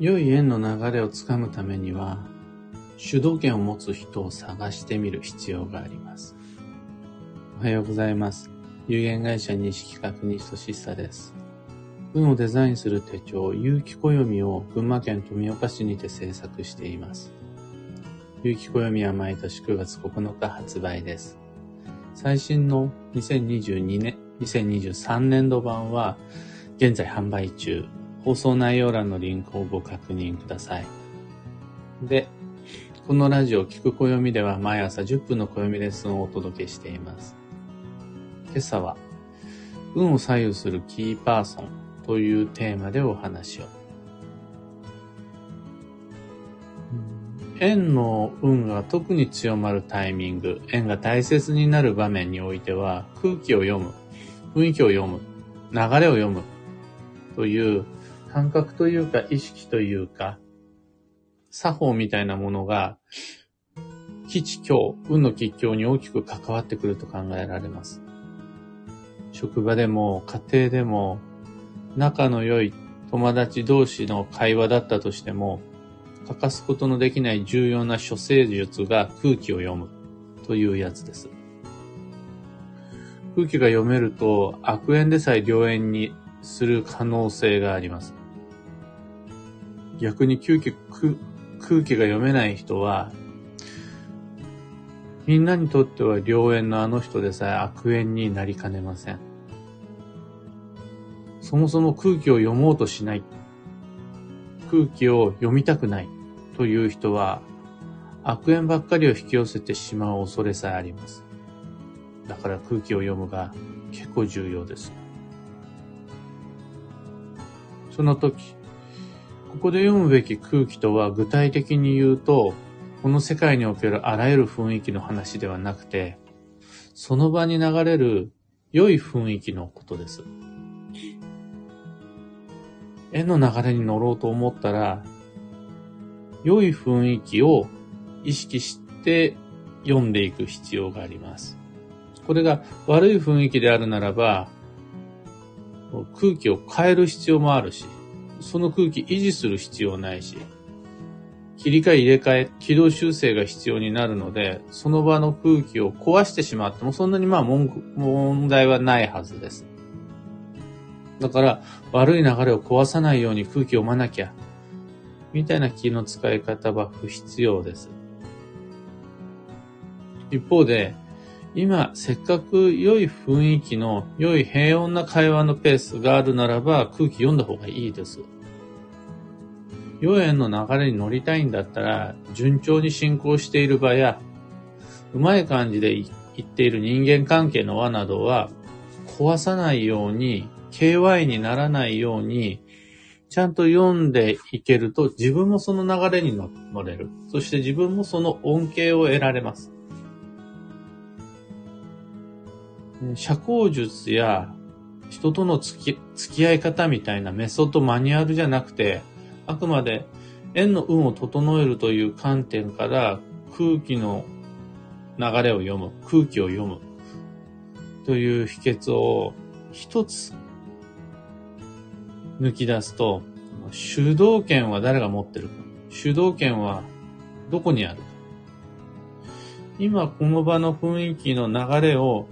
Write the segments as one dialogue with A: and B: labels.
A: 良い縁の流れをつかむためには、主導権を持つ人を探してみる必要があります。おはようございます。有限会社西企画西俊久です。運をデザインする手帳、有機暦を群馬県富岡市にて制作しています。有機暦は毎年9月9日発売です。最新の2022年、2023年度版は現在販売中。放送内容欄のリンクをご確認ください。で、このラジオ聞く暦では毎朝10分の暦レッスンをお届けしています。今朝は、運を左右するキーパーソンというテーマでお話を。縁の運が特に強まるタイミング、縁が大切になる場面においては、空気を読む、雰囲気を読む、流れを読むという感覚というか意識というか、作法みたいなものが、基地境、運の吉境に大きく関わってくると考えられます。職場でも家庭でも仲の良い友達同士の会話だったとしても、欠かすことのできない重要な処世術が空気を読むというやつです。空気が読めると悪縁でさえ良縁にする可能性があります。逆に空気空気が読めない人は、みんなにとっては良縁のあの人でさえ悪縁になりかねません。そもそも空気を読もうとしない。空気を読みたくないという人は悪縁ばっかりを引き寄せてしまう恐れさえあります。だから空気を読むが結構重要です。その時、ここで読むべき空気とは具体的に言うと、この世界におけるあらゆる雰囲気の話ではなくて、その場に流れる良い雰囲気のことです。絵の流れに乗ろうと思ったら、良い雰囲気を意識して読んでいく必要があります。これが悪い雰囲気であるならば、空気を変える必要もあるし、その空気維持する必要ないし、切り替え入れ替え、軌道修正が必要になるので、その場の空気を壊してしまってもそんなにまあ問題はないはずです。だから悪い流れを壊さないように空気を読まなきゃ、みたいな気の使い方は不必要です。一方で、今、せっかく良い雰囲気の良い平穏な会話のペースがあるならば空気読んだ方がいいです。良縁の流れに乗りたいんだったら、順調に進行している場や、うまい感じで言っている人間関係の輪などは、壊さないように、KY にならないように、ちゃんと読んでいけると、自分もその流れに乗れる。そして自分もその恩恵を得られます。社交術や人との付き付き合い方みたいなメソッドマニュアルじゃなくて、あくまで縁の運を整えるという観点から空気の流れを読む、空気を読むという秘訣を一つ抜き出すと、主導権は誰が持ってるか。主導権はどこにあるか。今この場の雰囲気の流れを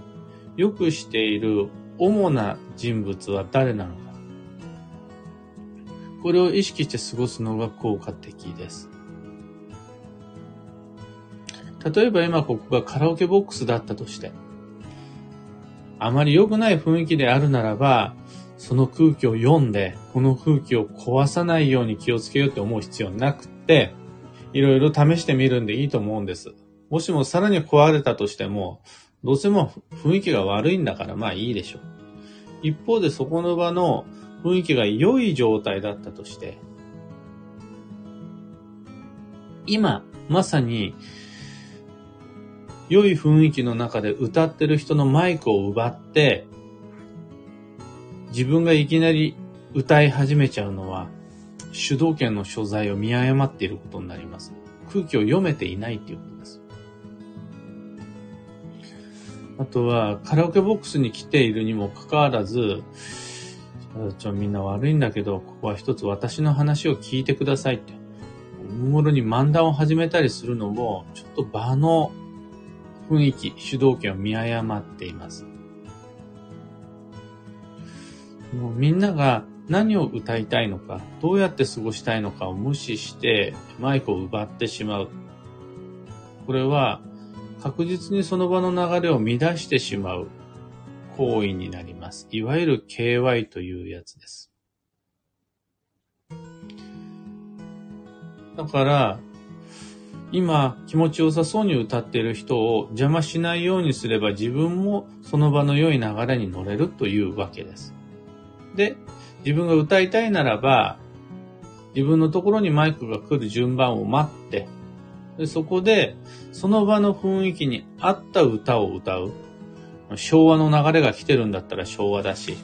A: 良くしている主な人物は誰なのか。これを意識して過ごすのが効果的です。例えば今ここがカラオケボックスだったとして、あまり良くない雰囲気であるならば、その空気を読んで、この空気を壊さないように気をつけようって思う必要なくて、いろいろ試してみるんでいいと思うんです。もしもさらに壊れたとしても、どうせも雰囲気が悪いんだからまあいいでしょう。一方でそこの場の雰囲気が良い状態だったとして、今、まさに、良い雰囲気の中で歌ってる人のマイクを奪って、自分がいきなり歌い始めちゃうのは、主導権の所在を見誤っていることになります。空気を読めていないっていうことです。あとは、カラオケボックスに来ているにもかかわらず、ちょ、みんな悪いんだけど、ここは一つ私の話を聞いてくださいって。おもろに漫談を始めたりするのも、ちょっと場の雰囲気、主導権を見誤っています。もうみんなが何を歌いたいのか、どうやって過ごしたいのかを無視してマイクを奪ってしまう。これは確実にその場の流れを乱してしまう行為になります。いわゆる KY というやつです。だから、今気持ちよさそうに歌っている人を邪魔しないようにすれば自分もその場の良い流れに乗れるというわけです。で、自分が歌いたいならば、自分のところにマイクが来る順番を待って、でそこで、その場の雰囲気に合った歌を歌う。昭和の流れが来てるんだったら昭和だし、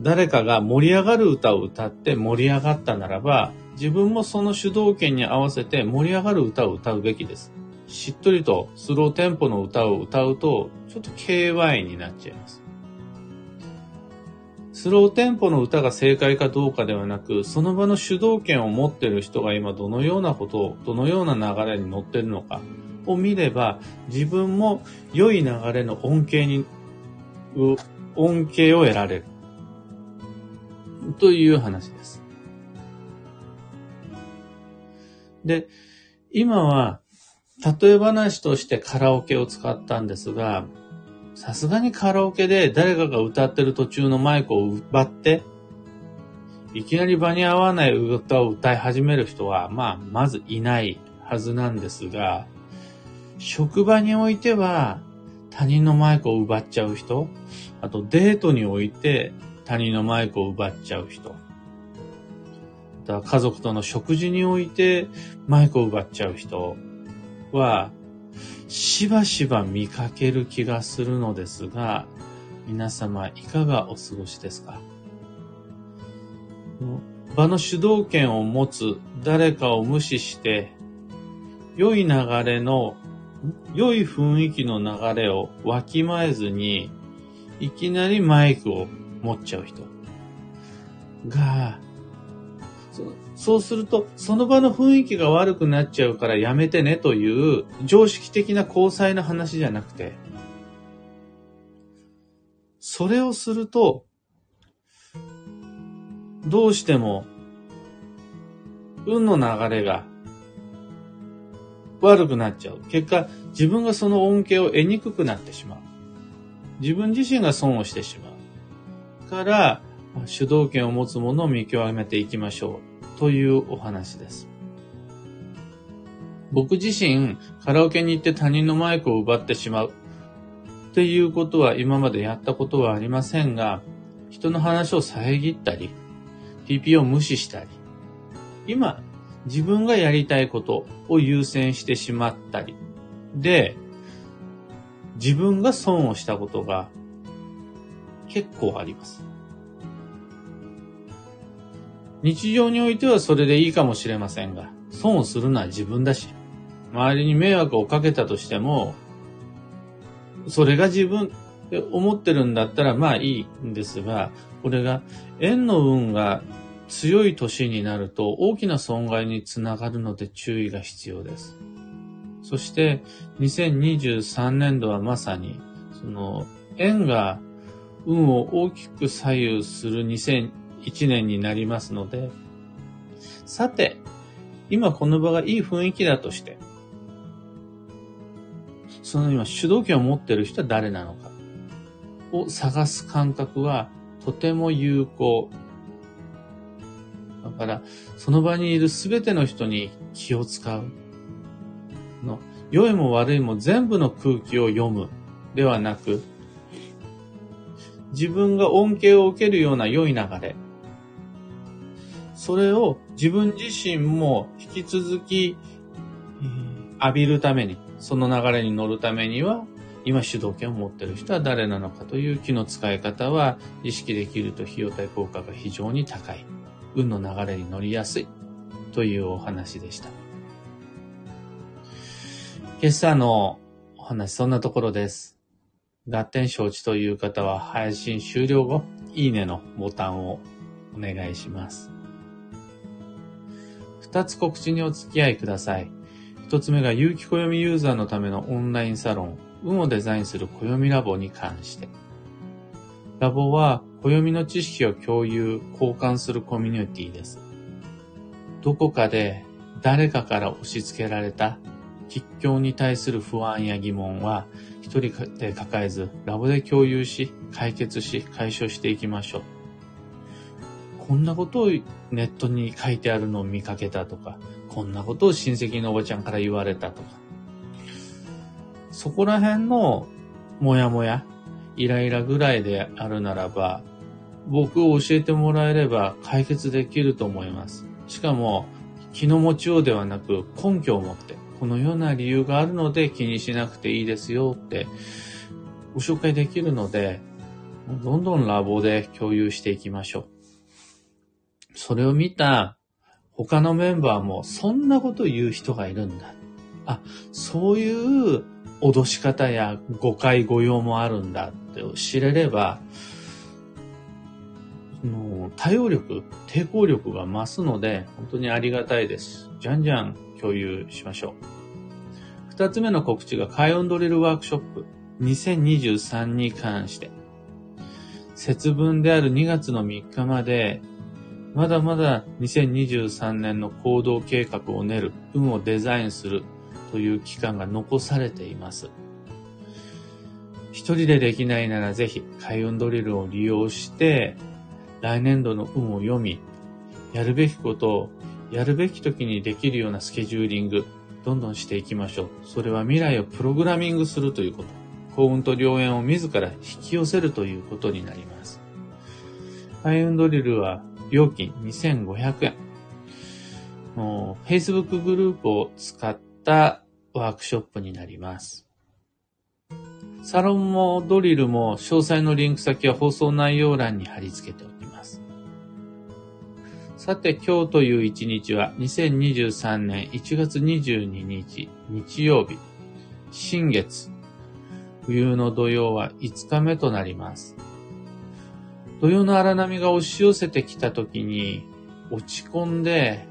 A: 誰かが盛り上がる歌を歌って盛り上がったならば、自分もその主導権に合わせて盛り上がる歌を歌うべきです。しっとりとスローテンポの歌を歌うと、ちょっと KY になっちゃいます。スローテンポの歌が正解かどうかではなく、その場の主導権を持ってる人が今どのようなことを、どのような流れに乗ってるのかを見れば、自分も良い流れの恩恵に、恩恵を得られる。という話です。で、今は、例え話としてカラオケを使ったんですが、さすがにカラオケで誰かが歌ってる途中のマイクを奪って、いきなり場に合わない歌を歌い始める人は、まあ、まずいないはずなんですが、職場においては他人のマイクを奪っちゃう人、あとデートにおいて他人のマイクを奪っちゃう人、家族との食事においてマイクを奪っちゃう人は、しばしば見かける気がするのですが、皆様いかがお過ごしですか？場の主導権を持つ誰かを無視して、良い流れの、良い雰囲気の流れをわきまえずに、いきなりマイクを持っちゃう人が、そうすると、その場の雰囲気が悪くなっちゃうからやめてねという常識的な交際の話じゃなくて、それをすると、どうしても、運の流れが悪くなっちゃう。結果、自分がその恩恵を得にくくなってしまう。自分自身が損をしてしまう。から、主導権を持つものを見極めていきましょうというお話です。僕自身カラオケに行って他人のマイクを奪ってしまうっていうことは今までやったことはありませんが、人の話を遮ったり、TP を無視したり、今自分がやりたいことを優先してしまったり、で、自分が損をしたことが結構あります。日常においてはそれでいいかもしれませんが、損をするのは自分だし、周りに迷惑をかけたとしても、それが自分って思ってるんだったらまあいいんですが、これが縁の運が強い年になると大きな損害につながるので注意が必要です。そして2023年度はまさにその縁が運を大きく左右する一年になりますので、さて、今この場がいい雰囲気だとして、その今主導権を持ってる人は誰なのかを探す感覚はとても有効。だから、その場にいるすべての人に気を使う。の、良いも悪いも全部の空気を読むではなく、自分が恩恵を受けるような良い流れ、それを自分自身も引き続き、浴びるために、その流れに乗るためには、今主導権を持っている人は誰なのかという気の使い方は意識できると費用対効果が非常に高い。運の流れに乗りやすいというお話でした。今朝のお話、そんなところです。合点承知という方は配信終了後、いいねのボタンをお願いします。二つ告知にお付き合いください。一つ目が有機暦ユーザーのためのオンラインサロン、運をデザインする暦ラボに関して。ラボは暦の知識を共有、交換するコミュニティです。どこかで誰かから押し付けられた吉祥に対する不安や疑問は一人で抱えずラボで共有し解決し解消していきましょう。こんなことをネットに書いてあるのを見かけたとか、こんなことを親戚のおばちゃんから言われたとか、そこら辺のもやもや、イライラぐらいであるならば、僕を教えてもらえれば解決できると思います。しかも、気の持ちようではなく根拠を持って、このような理由があるので気にしなくていいですよってご紹介できるので、どんどんラボで共有していきましょう。それを見た他のメンバーもそんなこと言う人がいるんだ。あ、そういう脅し方や誤解誤用もあるんだって知れれば、の対応力、抵抗力が増すので、本当にありがたいです。じゃんじゃん共有しましょう。二つ目の告知が海運ドリルワークショップ2023に関して。節分である2月の3日まで、まだまだ2023年の行動計画を練る、運をデザインするという期間が残されています。一人でできないならぜひ開運ドリルを利用して来年度の運を読み、やるべきことをやるべき時にできるようなスケジューリング、どんどんしていきましょう。それは未来をプログラミングするということ。幸運と良縁を自ら引き寄せるということになります。開運ドリルは料金2500円。Facebook グループを使ったワークショップになります。サロンもドリルも詳細のリンク先は放送内容欄に貼り付けておきます。さて今日という一日は2023年1月22日日曜日、新月、冬の土曜は5日目となります。土曜の荒波が押し寄せてきた時に落ち込んで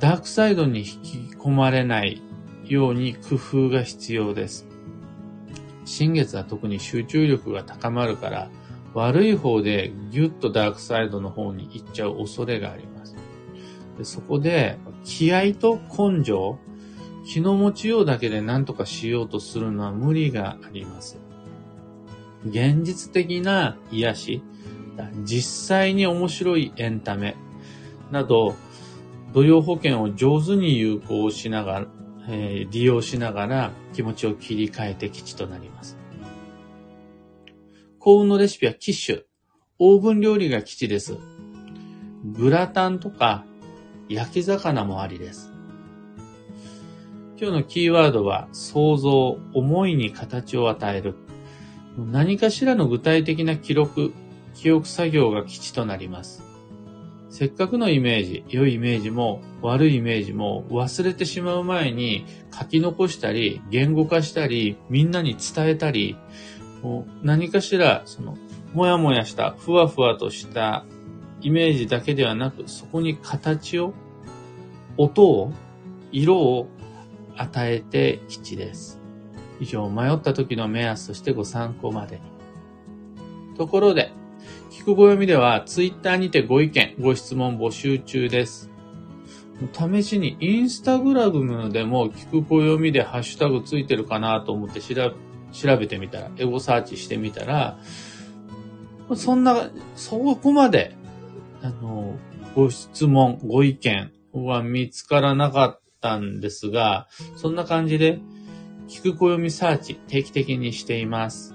A: ダークサイドに引き込まれないように工夫が必要です。新月は特に集中力が高まるから、悪い方でギュッとダークサイドの方に行っちゃう恐れがあります。でそこで、気合と根性、気の持ちようだけで何とかしようとするのは無理があります。現実的な癒し、実際に面白いエンタメなど、土曜保険を上手に有効しながら、えー、利用しながら気持ちを切り替えて基地となります。幸運のレシピはキッシュ。オーブン料理が基地です。グラタンとか焼き魚もありです。今日のキーワードは想像、思いに形を与える。何かしらの具体的な記録、記憶作業が基地となります。せっかくのイメージ、良いイメージも悪いイメージも忘れてしまう前に書き残したり、言語化したり、みんなに伝えたり、何かしら、その、もやもやした、ふわふわとしたイメージだけではなく、そこに形を、音を、色を与えて基地です。以上、迷った時の目安としてご参考までに。ところで、聞く暦では、ツイッターにてご意見、ご質問募集中です。試しにインスタグラムでも聞く暦でハッシュタグついてるかなと思って調べてみたら、エゴサーチしてみたら、そんな、そこまで、あの、ご質問、ご意見は見つからなかったんですが、そんな感じで、聞く暦サーチ定期的にしています。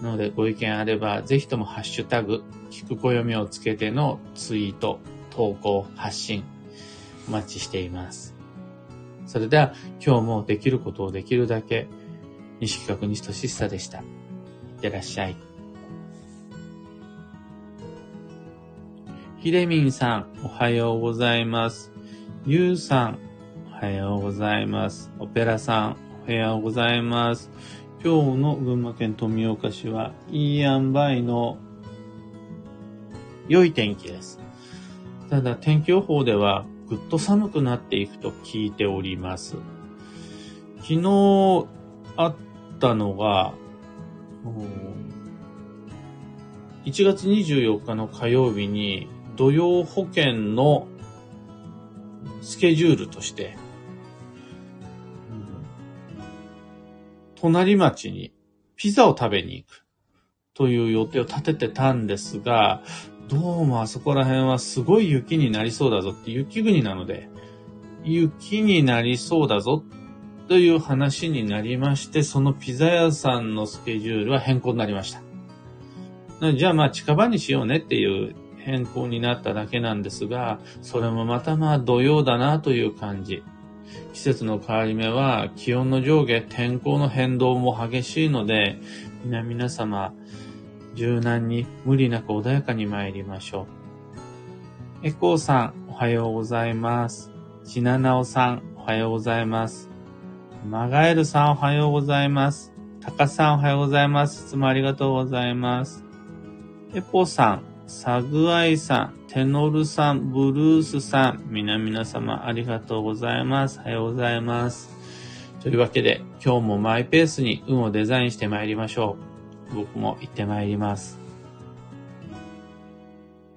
A: なので、ご意見あれば、ぜひともハッシュタグ、聞く暦をつけてのツイート、投稿、発信、お待ちしています。それでは、今日もできることをできるだけ、西企画西俊久でした。いってらっしゃい。ひでみんさん、おはようございます。ゆうさん、おはようございます。オペラさん、おはようございます。今日の群馬県富岡市はいい塩梅の良い天気です。ただ天気予報ではぐっと寒くなっていくと聞いております。昨日あったのが、1月24日の火曜日に土曜保険のスケジュールとして、隣町にピザを食べに行くという予定を立ててたんですが、どうもあそこら辺はすごい雪になりそうだぞって雪国なので、雪になりそうだぞという話になりまして、そのピザ屋さんのスケジュールは変更になりました。じゃあまあ近場にしようねっていう変更になっただけなんですが、それもまたまあ土曜だなという感じ。季節の変わり目は気温の上下、天候の変動も激しいので、皆皆様、柔軟に無理なく穏やかに参りましょう。エコーさん、おはようございます。ちななおさん、おはようございます。マガエルさん、おはようございます。タカさん、おはようございます。いつもありがとうございます。エポさん、サグアイさん、テノルさん、ブルースさん、皆々様ありがとうございます。おはようございます。というわけで、今日もマイペースに運をデザインして参りましょう。僕も行って参ります。